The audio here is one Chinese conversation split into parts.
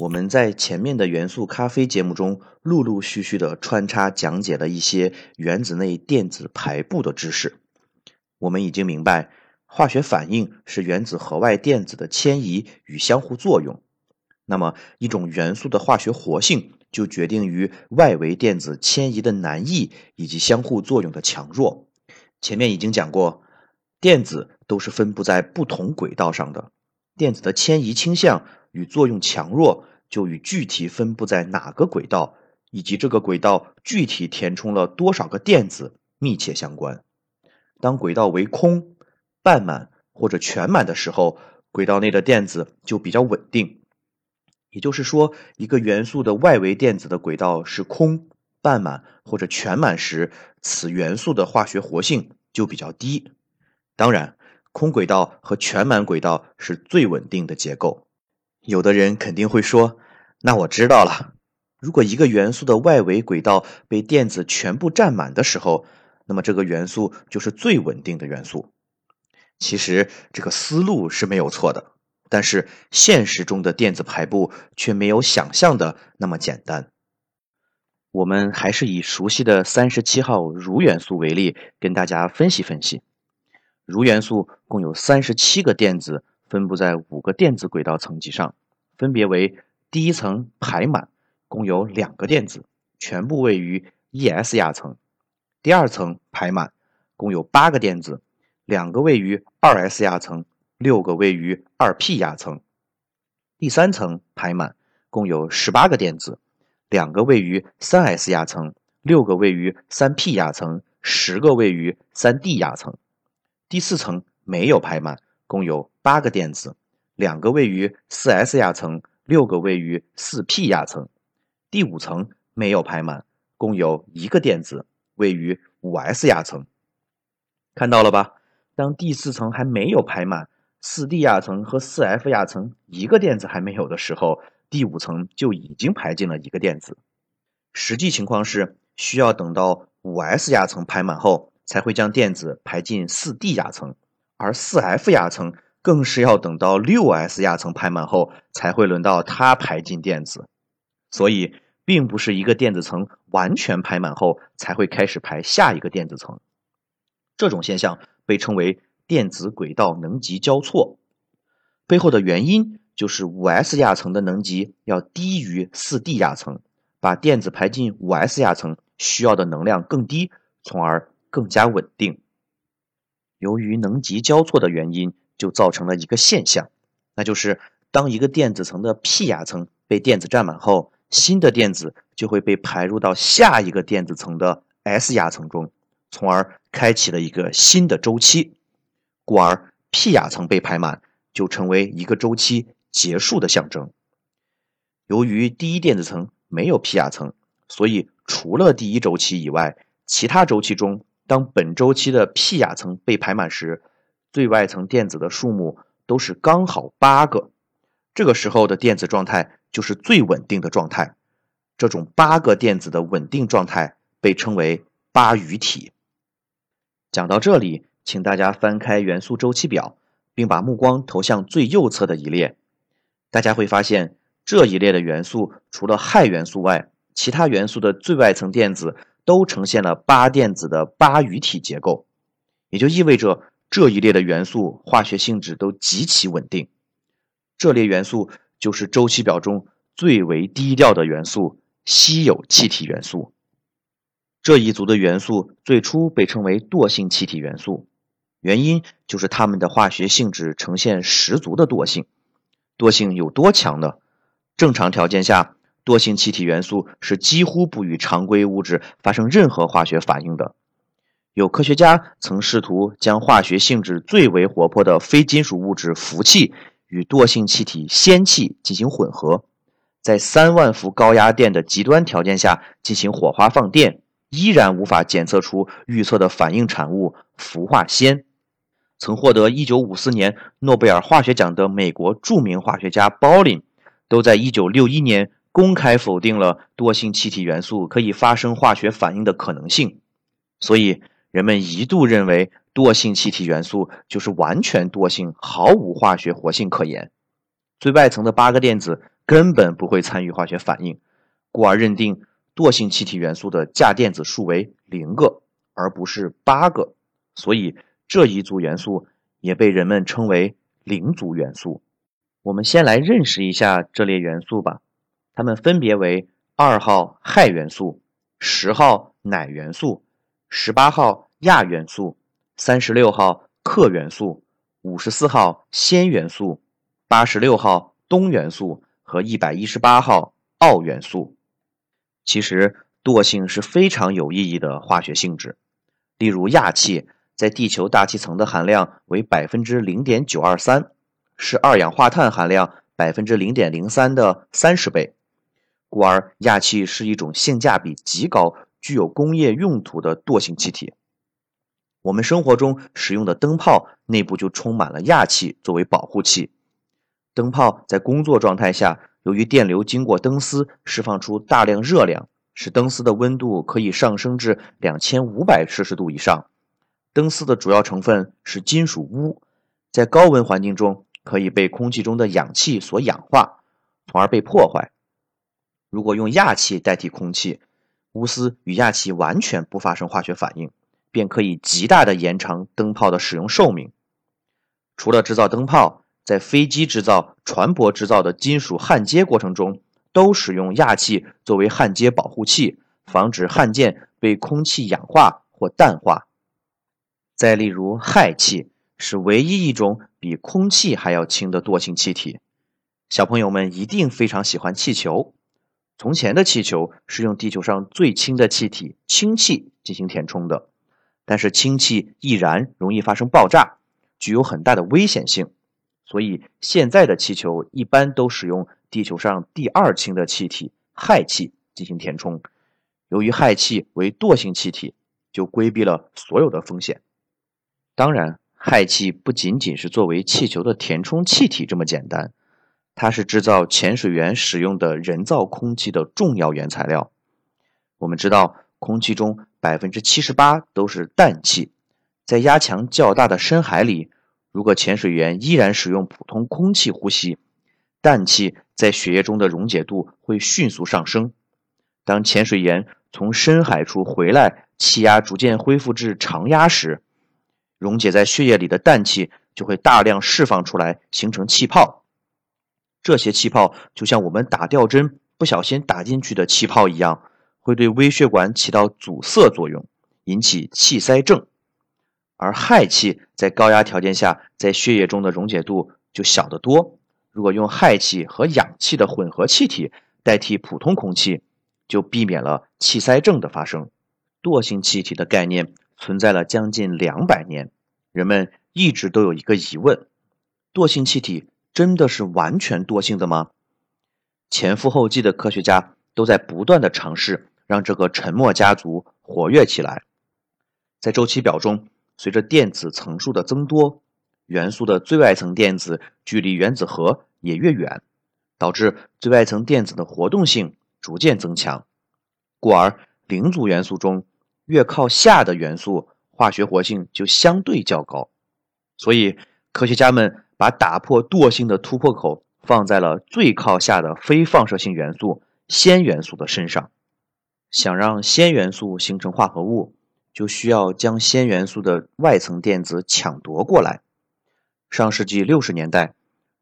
我们在前面的元素咖啡节目中，陆陆续续的穿插讲解了一些原子内电子排布的知识。我们已经明白，化学反应是原子核外电子的迁移与相互作用。那么，一种元素的化学活性就决定于外围电子迁移的难易以及相互作用的强弱。前面已经讲过，电子都是分布在不同轨道上的，电子的迁移倾向与作用强弱就与具体分布在哪个轨道，以及这个轨道具体填充了多少个电子密切相关。当轨道为空、半满或者全满的时候，轨道内的电子就比较稳定。也就是说，一个元素的外围电子的轨道是空。半满或者全满时，此元素的化学活性就比较低。当然，空轨道和全满轨道是最稳定的结构。有的人肯定会说：“那我知道了。如果一个元素的外围轨道被电子全部占满的时候，那么这个元素就是最稳定的元素。”其实这个思路是没有错的，但是现实中的电子排布却没有想象的那么简单。我们还是以熟悉的三十七号铷元素为例，跟大家分析分析。铷元素共有三十七个电子分布在五个电子轨道层级上，分别为：第一层排满，共有两个电子，全部位于 e_s 亚层；第二层排满，共有八个电子，两个位于 2s 亚层，六个位于 2p 亚层；第三层排满，共有十八个电子。两个位于三 s 亚层，六个位于三 p 亚层，十个位于三 d 亚层。第四层没有排满，共有八个电子，两个位于四 s 亚层，六个位于四 p 亚层。第五层没有排满，共有一个电子，位于五 s 亚层。看到了吧？当第四层还没有排满，四 d 亚层和四 f 亚层一个电子还没有的时候。第五层就已经排进了一个电子，实际情况是需要等到五 s 亚层排满后，才会将电子排进四 d 亚层，而四 f 亚层更是要等到六 s 亚层排满后，才会轮到它排进电子。所以，并不是一个电子层完全排满后才会开始排下一个电子层。这种现象被称为电子轨道能级交错，背后的原因。就是五 s 亚层的能级要低于四 d 亚层，把电子排进五 s 亚层需要的能量更低，从而更加稳定。由于能级交错的原因，就造成了一个现象，那就是当一个电子层的 p 亚层被电子占满后，新的电子就会被排入到下一个电子层的 s 亚层中，从而开启了一个新的周期。故而 p 亚层被排满，就成为一个周期。结束的象征。由于第一电子层没有 p 亚层，所以除了第一周期以外，其他周期中，当本周期的 p 亚层被排满时，最外层电子的数目都是刚好八个。这个时候的电子状态就是最稳定的状态。这种八个电子的稳定状态被称为八隅体。讲到这里，请大家翻开元素周期表，并把目光投向最右侧的一列。大家会发现，这一列的元素除了氦元素外，其他元素的最外层电子都呈现了八电子的八隅体结构，也就意味着这一列的元素化学性质都极其稳定。这列元素就是周期表中最为低调的元素——稀有气体元素。这一族的元素最初被称为惰性气体元素，原因就是它们的化学性质呈现十足的惰性。惰性有多强呢？正常条件下，惰性气体元素是几乎不与常规物质发生任何化学反应的。有科学家曾试图将化学性质最为活泼的非金属物质氟气与惰性气体氙气进行混合，在三万伏高压电的极端条件下进行火花放电，依然无法检测出预测的反应产物氟化氙。曾获得1954年诺贝尔化学奖的美国著名化学家鲍林，都在1961年公开否定了惰性气体元素可以发生化学反应的可能性。所以，人们一度认为惰性气体元素就是完全惰性，毫无化学活性可言。最外层的八个电子根本不会参与化学反应，故而认定惰性气体元素的价电子数为零个，而不是八个。所以。这一组元素也被人们称为零组元素。我们先来认识一下这类元素吧。它们分别为二号氦元素、十号氖元素、十八号氩元素、三十六号氪元素、五十四号氙元素、八十六号氡元素和一百一十八号奥元素。其实，惰性是非常有意义的化学性质。例如，氩气。在地球大气层的含量为百分之零点九二三，是二氧化碳含量百分之零点零三的三十倍，故而氩气是一种性价比极高、具有工业用途的惰性气体。我们生活中使用的灯泡内部就充满了氩气作为保护器。灯泡在工作状态下，由于电流经过灯丝释放出大量热量，使灯丝的温度可以上升至两千五百摄氏度以上。灯丝的主要成分是金属钨，在高温环境中可以被空气中的氧气所氧化，从而被破坏。如果用氩气代替空气，钨丝与氩气完全不发生化学反应，便可以极大的延长灯泡的使用寿命。除了制造灯泡，在飞机制造、船舶制造的金属焊接过程中，都使用氩气作为焊接保护器，防止焊件被空气氧化或氮化。再例如，氦气是唯一一种比空气还要轻的惰性气体。小朋友们一定非常喜欢气球。从前的气球是用地球上最轻的气体氢气进行填充的，但是氢气易燃，容易发生爆炸，具有很大的危险性。所以现在的气球一般都使用地球上第二轻的气体氦气进行填充。由于氦气为惰性气体，就规避了所有的风险。当然，氦气不仅仅是作为气球的填充气体这么简单，它是制造潜水员使用的人造空气的重要原材料。我们知道，空气中百分之七十八都是氮气，在压强较大的深海里，如果潜水员依然使用普通空气呼吸，氮气在血液中的溶解度会迅速上升。当潜水员从深海处回来，气压逐渐恢复至常压时，溶解在血液里的氮气就会大量释放出来，形成气泡。这些气泡就像我们打吊针不小心打进去的气泡一样，会对微血管起到阻塞作用，引起气塞症。而氦气在高压条件下，在血液中的溶解度就小得多。如果用氦气和氧气的混合气体代替普通空气，就避免了气塞症的发生。惰性气体的概念。存在了将近两百年，人们一直都有一个疑问：惰性气体真的是完全惰性的吗？前赴后继的科学家都在不断的尝试让这个沉默家族活跃起来。在周期表中，随着电子层数的增多，元素的最外层电子距离原子核也越远，导致最外层电子的活动性逐渐增强，故而零组元素中。越靠下的元素，化学活性就相对较高，所以科学家们把打破惰性的突破口放在了最靠下的非放射性元素氙元素的身上。想让氙元素形成化合物，就需要将氙元素的外层电子抢夺过来。上世纪六十年代，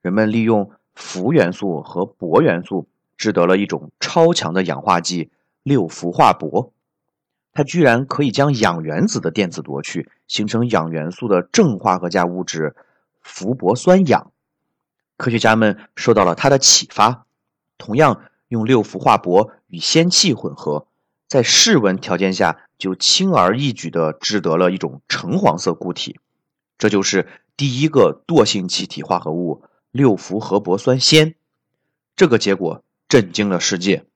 人们利用氟元素和铂元素制得了一种超强的氧化剂——六氟化铂。它居然可以将氧原子的电子夺去，形成氧元素的正化合价物质氟铂酸氧。科学家们受到了它的启发，同样用六氟化铂与氙气混合，在室温条件下就轻而易举地制得了一种橙黄色固体，这就是第一个惰性气体化合物六氟合铂酸氙。这个结果震惊了世界。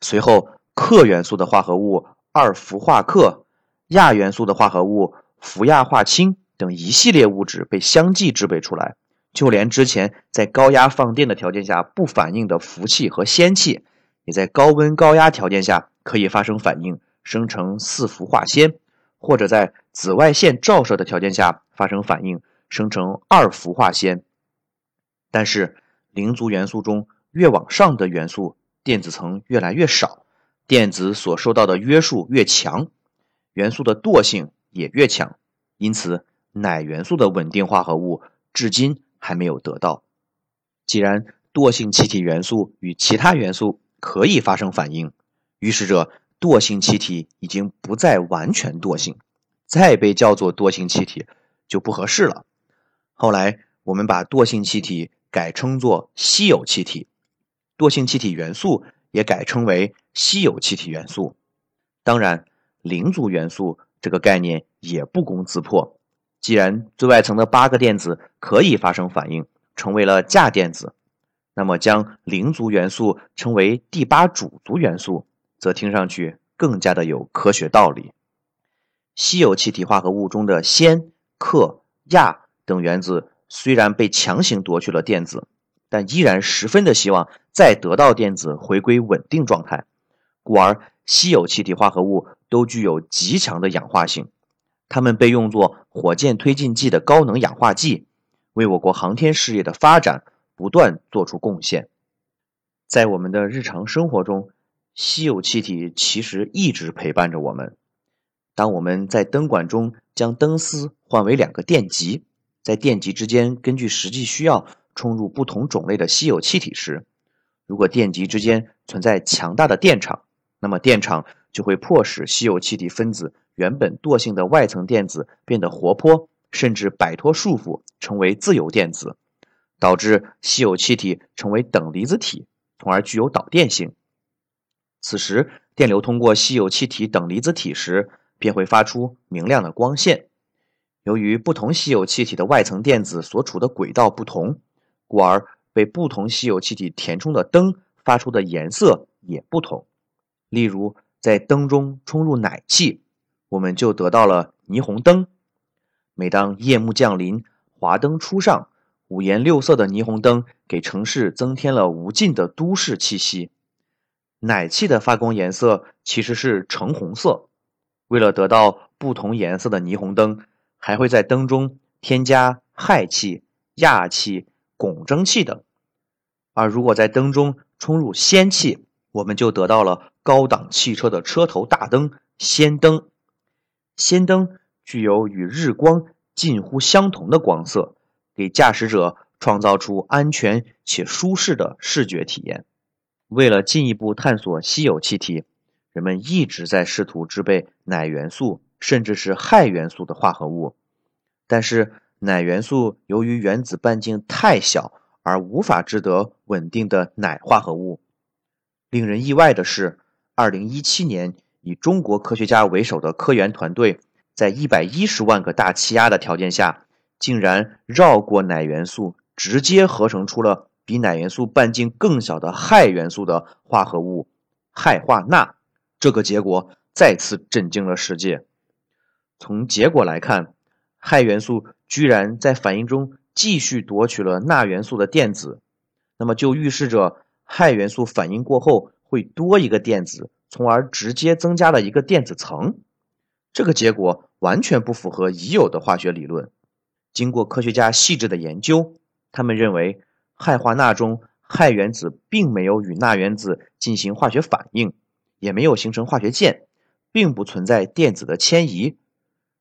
随后，氪元素的化合物。二氟化氪、亚元素的化合物氟亚化氢等一系列物质被相继制备出来。就连之前在高压放电的条件下不反应的氟气和氙气，也在高温高压条件下可以发生反应，生成四氟化氙，或者在紫外线照射的条件下发生反应，生成二氟化氙。但是，零族元素中越往上的元素，电子层越来越少，电子所受到的约束越强，元素的惰性也越强。因此，氖元素的稳定化合物至今。还没有得到。既然惰性气体元素与其他元素可以发生反应，预示着惰性气体已经不再完全惰性，再被叫做惰性气体就不合适了。后来我们把惰性气体改称作稀有气体，惰性气体元素也改称为稀有气体元素。当然，零族元素这个概念也不攻自破。既然最外层的八个电子可以发生反应，成为了价电子，那么将零族元素称为第八主族元素，则听上去更加的有科学道理。稀有气体化合物中的氙、氪、氩等原子虽然被强行夺去了电子，但依然十分的希望再得到电子回归稳定状态，故而稀有气体化合物都具有极强的氧化性。它们被用作火箭推进剂的高能氧化剂，为我国航天事业的发展不断做出贡献。在我们的日常生活中，稀有气体其实一直陪伴着我们。当我们在灯管中将灯丝换为两个电极，在电极之间根据实际需要充入不同种类的稀有气体时，如果电极之间存在强大的电场，那么电场就会迫使稀有气体分子。原本惰性的外层电子变得活泼，甚至摆脱束缚，成为自由电子，导致稀有气体成为等离子体，从而具有导电性。此时，电流通过稀有气体等离子体时，便会发出明亮的光线。由于不同稀有气体的外层电子所处的轨道不同，故而被不同稀有气体填充的灯发出的颜色也不同。例如，在灯中充入氖气。我们就得到了霓虹灯。每当夜幕降临，华灯初上，五颜六色的霓虹灯给城市增添了无尽的都市气息。氖气的发光颜色其实是橙红色。为了得到不同颜色的霓虹灯，还会在灯中添加氦气、氩气、汞蒸气等。而如果在灯中充入氙气，我们就得到了高档汽车的车头大灯——氙灯。氙灯具有与日光近乎相同的光色，给驾驶者创造出安全且舒适的视觉体验。为了进一步探索稀有气体，人们一直在试图制备氖元素甚至是氦元素的化合物。但是，氖元素由于原子半径太小而无法制得稳定的氖化合物。令人意外的是，二零一七年。以中国科学家为首的科研团队，在一百一十万个大气压的条件下，竟然绕过氖元素，直接合成出了比氖元素半径更小的氦元素的化合物氦化钠。这个结果再次震惊了世界。从结果来看，氦元素居然在反应中继续夺取了钠元素的电子，那么就预示着氦元素反应过后会多一个电子。从而直接增加了一个电子层，这个结果完全不符合已有的化学理论。经过科学家细致的研究，他们认为氦化钠中氦原子并没有与钠原子进行化学反应，也没有形成化学键，并不存在电子的迁移，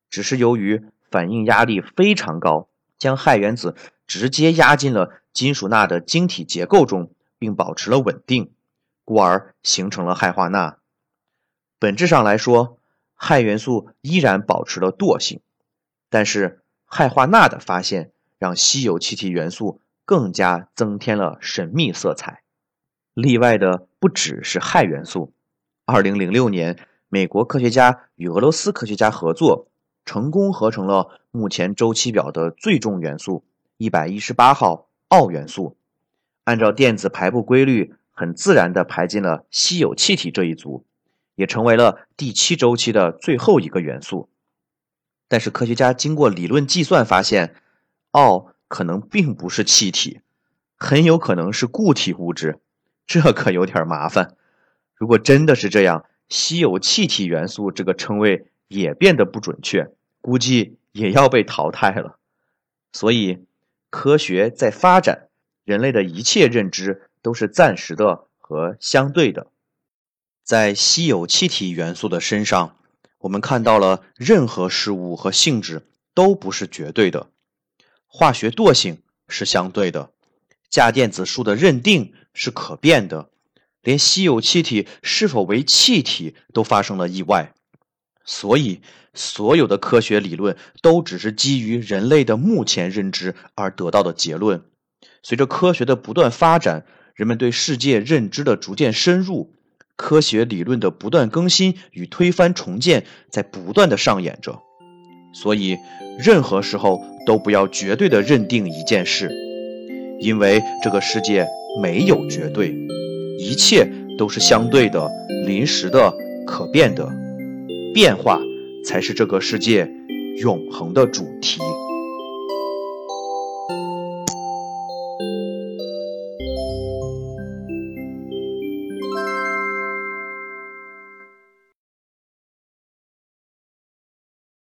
只是由于反应压力非常高，将氦原子直接压进了金属钠的晶体结构中，并保持了稳定。故而形成了氦化钠。本质上来说，氦元素依然保持了惰性，但是氦化钠的发现让稀有气体元素更加增添了神秘色彩。例外的不只是氦元素。二零零六年，美国科学家与俄罗斯科学家合作，成功合成了目前周期表的最重元素一百一十八号奥元素。按照电子排布规律。很自然地排进了稀有气体这一组，也成为了第七周期的最后一个元素。但是科学家经过理论计算发现，奥可能并不是气体，很有可能是固体物质，这可有点麻烦。如果真的是这样，稀有气体元素这个称谓也变得不准确，估计也要被淘汰了。所以，科学在发展，人类的一切认知都是暂时的和相对的。在稀有气体元素的身上，我们看到了任何事物和性质都不是绝对的，化学惰性是相对的，价电子数的认定是可变的。连稀有气体是否为气体都发生了意外，所以所有的科学理论都只是基于人类的目前认知而得到的结论。随着科学的不断发展，人们对世界认知的逐渐深入，科学理论的不断更新与推翻重建在不断的上演着。所以，任何时候都不要绝对的认定一件事，因为这个世界没有绝对。一切都是相对的、临时的、可变的，变化才是这个世界永恒的主题。